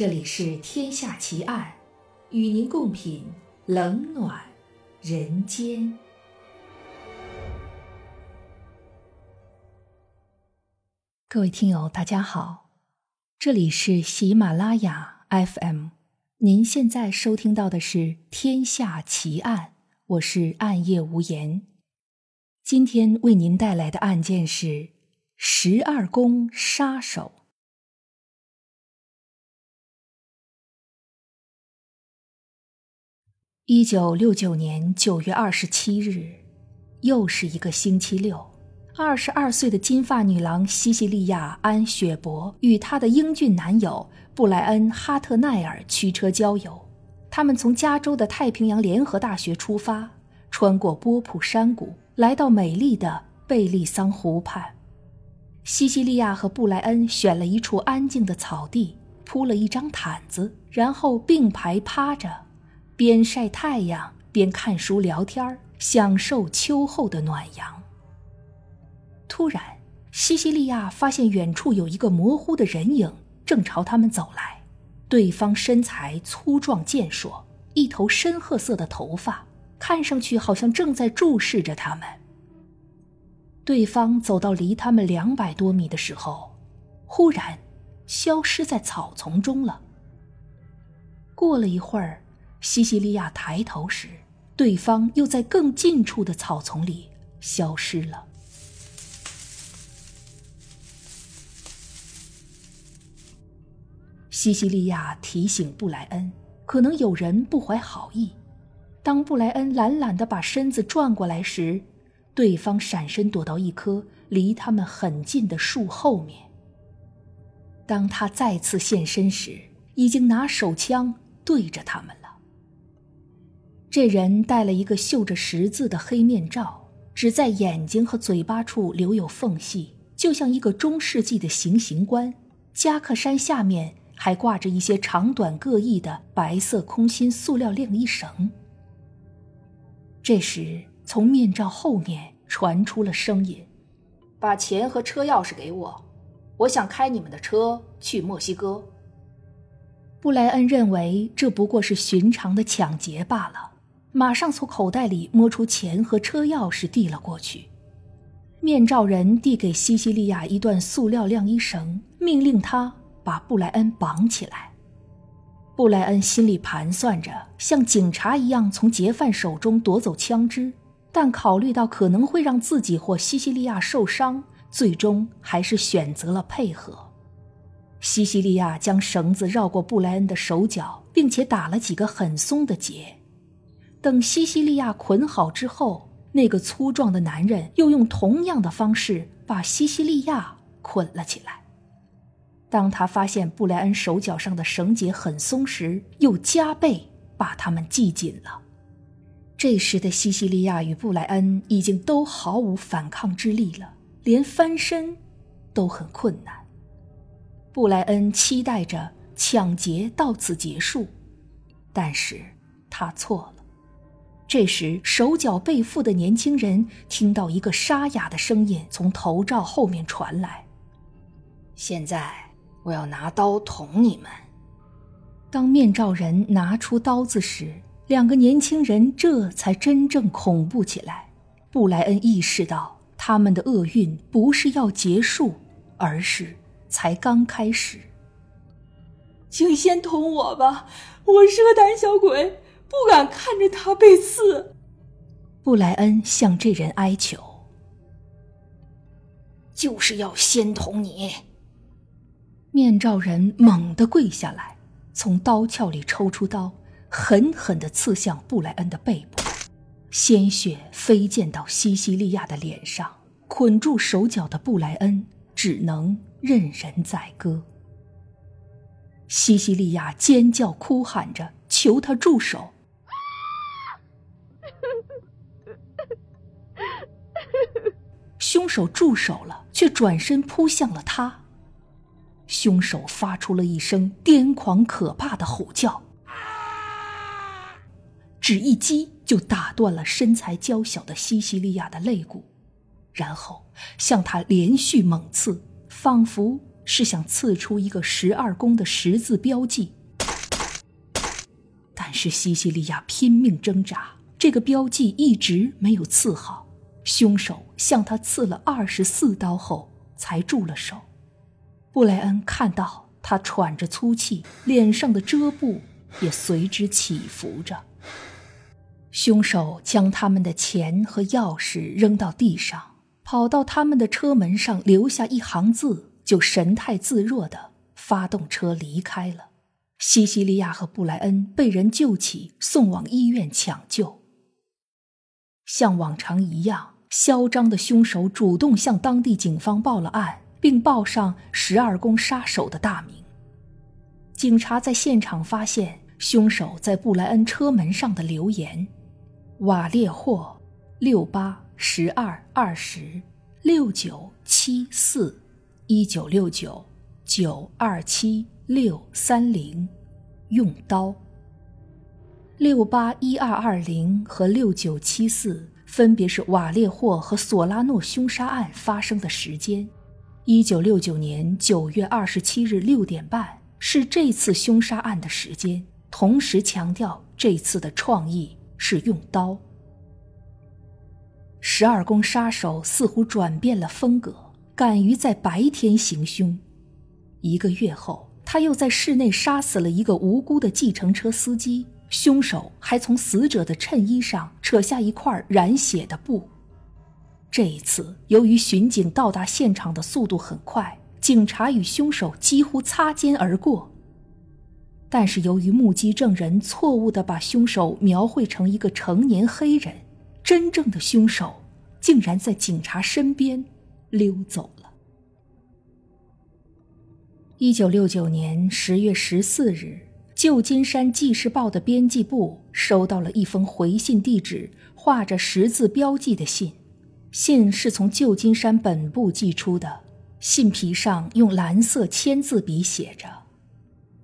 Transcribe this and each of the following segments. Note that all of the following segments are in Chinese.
这里是《天下奇案》，与您共品冷暖人间。各位听友，大家好，这里是喜马拉雅 FM，您现在收听到的是《天下奇案》，我是暗夜无言。今天为您带来的案件是十二宫杀手。一九六九年九月二十七日，又是一个星期六。二十二岁的金发女郎西西利亚·安·雪伯与她的英俊男友布莱恩·哈特奈尔驱车郊游。他们从加州的太平洋联合大学出发，穿过波普山谷，来到美丽的贝利桑湖畔。西西利亚和布莱恩选了一处安静的草地，铺了一张毯子，然后并排趴着。边晒太阳边看书聊天享受秋后的暖阳。突然，西西利亚发现远处有一个模糊的人影正朝他们走来。对方身材粗壮健硕，一头深褐色的头发，看上去好像正在注视着他们。对方走到离他们两百多米的时候，忽然消失在草丛中了。过了一会儿。西西利亚抬头时，对方又在更近处的草丛里消失了。西西利亚提醒布莱恩，可能有人不怀好意。当布莱恩懒懒的把身子转过来时，对方闪身躲到一棵离他们很近的树后面。当他再次现身时，已经拿手枪对着他们。这人戴了一个绣着十字的黑面罩，只在眼睛和嘴巴处留有缝隙，就像一个中世纪的行刑官。夹克衫下面还挂着一些长短各异的白色空心塑料晾衣绳。这时，从面罩后面传出了声音：“把钱和车钥匙给我，我想开你们的车去墨西哥。”布莱恩认为这不过是寻常的抢劫罢了。马上从口袋里摸出钱和车钥匙，递了过去。面罩人递给西西利亚一段塑料晾衣绳，命令他把布莱恩绑起来。布莱恩心里盘算着像警察一样从劫犯手中夺走枪支，但考虑到可能会让自己或西西利亚受伤，最终还是选择了配合。西西利亚将绳子绕过布莱恩的手脚，并且打了几个很松的结。等西西利亚捆好之后，那个粗壮的男人又用同样的方式把西西利亚捆了起来。当他发现布莱恩手脚上的绳结很松时，又加倍把他们系紧了。这时的西西利亚与布莱恩已经都毫无反抗之力了，连翻身都很困难。布莱恩期待着抢劫到此结束，但是他错了。这时，手脚被缚的年轻人听到一个沙哑的声音从头罩后面传来：“现在我要拿刀捅你们。”当面罩人拿出刀子时，两个年轻人这才真正恐怖起来。布莱恩意识到，他们的厄运不是要结束，而是才刚开始。请先捅我吧，我是个胆小鬼。不敢看着他被刺。布莱恩向这人哀求：“就是要先捅你。”面罩人猛地跪下来，从刀鞘里抽出刀，狠狠地刺向布莱恩的背部，鲜血飞溅到西西利亚的脸上。捆住手脚的布莱恩只能任人宰割。西西利亚尖叫哭喊着，求他住手。凶手住手了，却转身扑向了他。凶手发出了一声癫狂可怕的吼叫，只一击就打断了身材娇小的西西利亚的肋骨，然后向他连续猛刺，仿佛是想刺出一个十二宫的十字标记，但是西西利亚拼命挣扎，这个标记一直没有刺好。凶手向他刺了二十四刀后才住了手。布莱恩看到他喘着粗气，脸上的遮布也随之起伏着。凶手将他们的钱和钥匙扔到地上，跑到他们的车门上留下一行字，就神态自若地发动车离开了。西西利亚和布莱恩被人救起，送往医院抢救。像往常一样，嚣张的凶手主动向当地警方报了案，并报上“十二宫杀手”的大名。警察在现场发现凶手在布莱恩车门上的留言。瓦列霍，六八十二二十六九七四，一九六九九二七六三零，用刀。六八一二二零和六九七四分别是瓦列霍和索拉诺凶杀案发生的时间。一九六九年九月二十七日六点半是这次凶杀案的时间，同时强调这次的创意。是用刀。十二宫杀手似乎转变了风格，敢于在白天行凶。一个月后，他又在室内杀死了一个无辜的计程车司机。凶手还从死者的衬衣上扯下一块染血的布。这一次，由于巡警到达现场的速度很快，警察与凶手几乎擦肩而过。但是由于目击证人错误地把凶手描绘成一个成年黑人，真正的凶手竟然在警察身边溜走了。一九六九年十月十四日，旧金山纪事报的编辑部收到了一封回信，地址画着十字标记的信，信是从旧金山本部寄出的，信皮上用蓝色签字笔写着。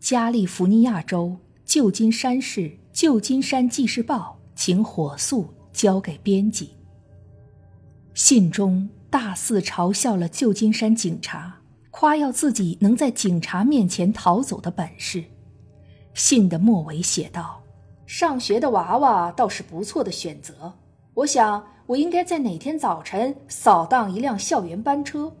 加利福尼亚州旧金山市旧金山纪事报，请火速交给编辑。信中大肆嘲笑了旧金山警察，夸耀自己能在警察面前逃走的本事。信的末尾写道：“上学的娃娃倒是不错的选择。我想，我应该在哪天早晨扫荡一辆校园班车，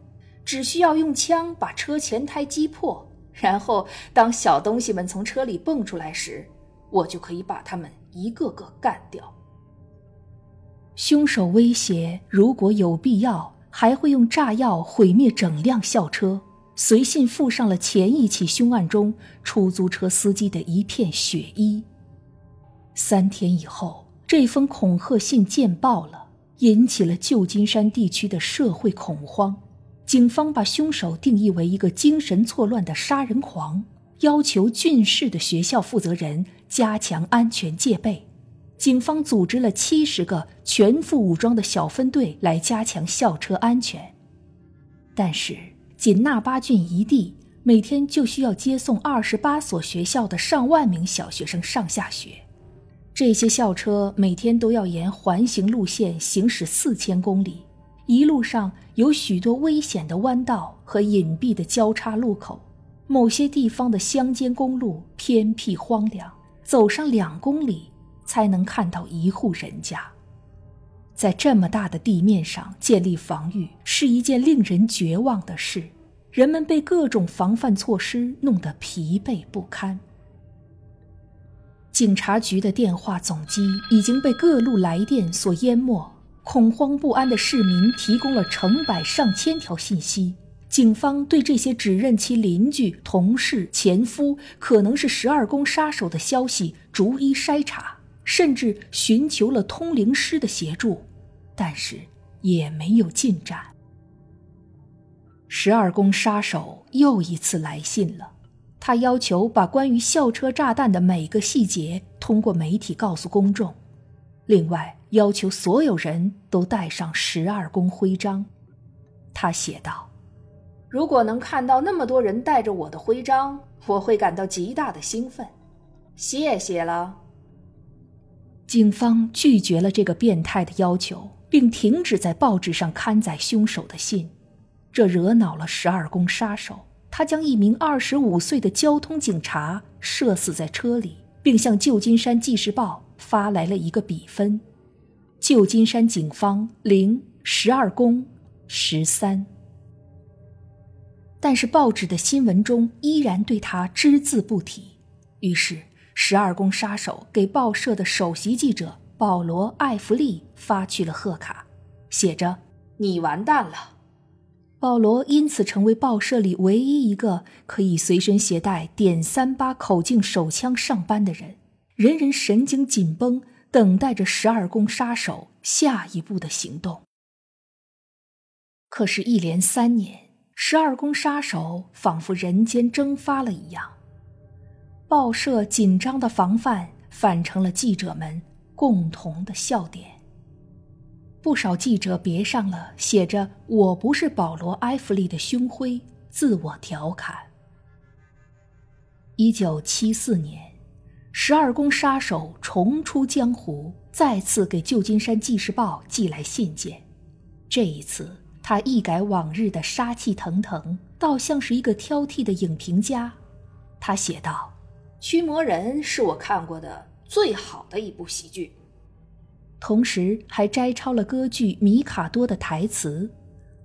只需要用枪把车前胎击破。”然后，当小东西们从车里蹦出来时，我就可以把他们一个个干掉。凶手威胁，如果有必要，还会用炸药毁灭整辆校车。随信附上了前一起凶案中出租车司机的一片血衣。三天以后，这封恐吓信见报了，引起了旧金山地区的社会恐慌。警方把凶手定义为一个精神错乱的杀人狂，要求郡市的学校负责人加强安全戒备。警方组织了七十个全副武装的小分队来加强校车安全。但是，仅纳巴郡一地每天就需要接送二十八所学校的上万名小学生上下学，这些校车每天都要沿环形路线行驶四千公里。一路上有许多危险的弯道和隐蔽的交叉路口，某些地方的乡间公路偏僻荒凉，走上两公里才能看到一户人家。在这么大的地面上建立防御是一件令人绝望的事，人们被各种防范措施弄得疲惫不堪。警察局的电话总机已经被各路来电所淹没。恐慌不安的市民提供了成百上千条信息，警方对这些指认其邻居、同事、前夫可能是十二宫杀手的消息逐一筛查，甚至寻求了通灵师的协助，但是也没有进展。十二宫杀手又一次来信了，他要求把关于校车炸弹的每个细节通过媒体告诉公众，另外。要求所有人都带上十二宫徽章，他写道：“如果能看到那么多人带着我的徽章，我会感到极大的兴奋。谢谢了。”警方拒绝了这个变态的要求，并停止在报纸上刊载凶手的信，这惹恼了十二宫杀手。他将一名二十五岁的交通警察射死在车里，并向旧金山纪事报发来了一个比分：旧金山警方零十二宫十三。但是报纸的新闻中依然对他只字不提。于是，十二宫杀手给报社的首席记者保罗·艾弗利发去了贺卡，写着：“你完蛋了。”保罗因此成为报社里唯一一个可以随身携带点三八口径手枪上班的人，人人神经紧绷，等待着十二宫杀手下一步的行动。可是，一连三年，十二宫杀手仿佛人间蒸发了一样，报社紧张的防范反成了记者们共同的笑点。不少记者别上了写着“我不是保罗·埃弗利”的胸徽，自我调侃。一九七四年，十二宫杀手重出江湖，再次给旧金山纪事报寄来信件。这一次，他一改往日的杀气腾腾，倒像是一个挑剔的影评家。他写道：“《驱魔人》是我看过的最好的一部喜剧。”同时还摘抄了歌剧《米卡多》的台词，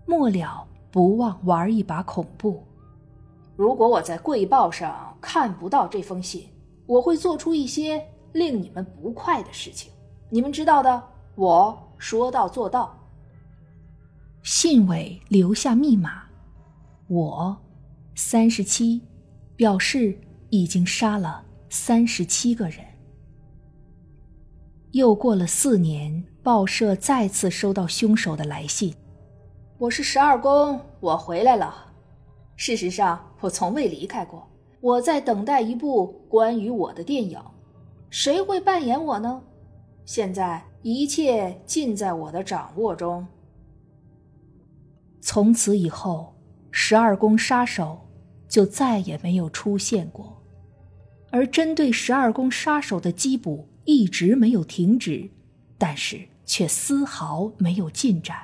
末了不忘玩一把恐怖。如果我在《贵报》上看不到这封信，我会做出一些令你们不快的事情。你们知道的，我说到做到。信尾留下密码，我三十七，表示已经杀了三十七个人。又过了四年，报社再次收到凶手的来信。我是十二宫，我回来了。事实上，我从未离开过。我在等待一部关于我的电影。谁会扮演我呢？现在一切尽在我的掌握中。从此以后，十二宫杀手就再也没有出现过，而针对十二宫杀手的缉捕。一直没有停止，但是却丝毫没有进展。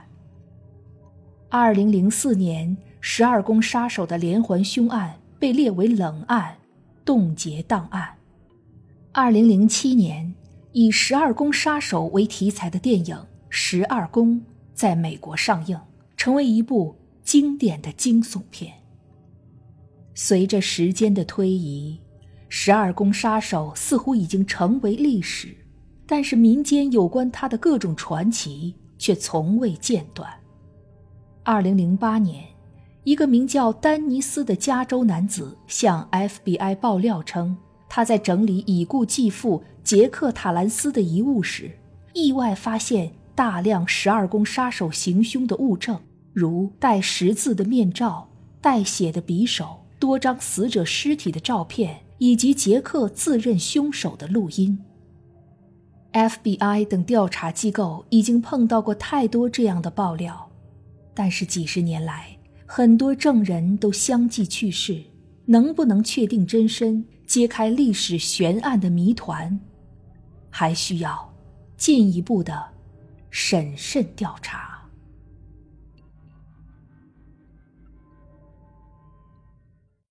二零零四年，十二宫杀手的连环凶案被列为冷案，冻结档案。二零零七年，以十二宫杀手为题材的电影《十二宫》在美国上映，成为一部经典的惊悚片。随着时间的推移。十二宫杀手似乎已经成为历史，但是民间有关他的各种传奇却从未间断。二零零八年，一个名叫丹尼斯的加州男子向 FBI 爆料称，他在整理已故继父杰克·塔兰斯的遗物时，意外发现大量十二宫杀手行凶的物证，如带十字的面罩、带血的匕首、多张死者尸体的照片。以及杰克自认凶手的录音。FBI 等调查机构已经碰到过太多这样的爆料，但是几十年来，很多证人都相继去世。能不能确定真身，揭开历史悬案的谜团，还需要进一步的审慎调查。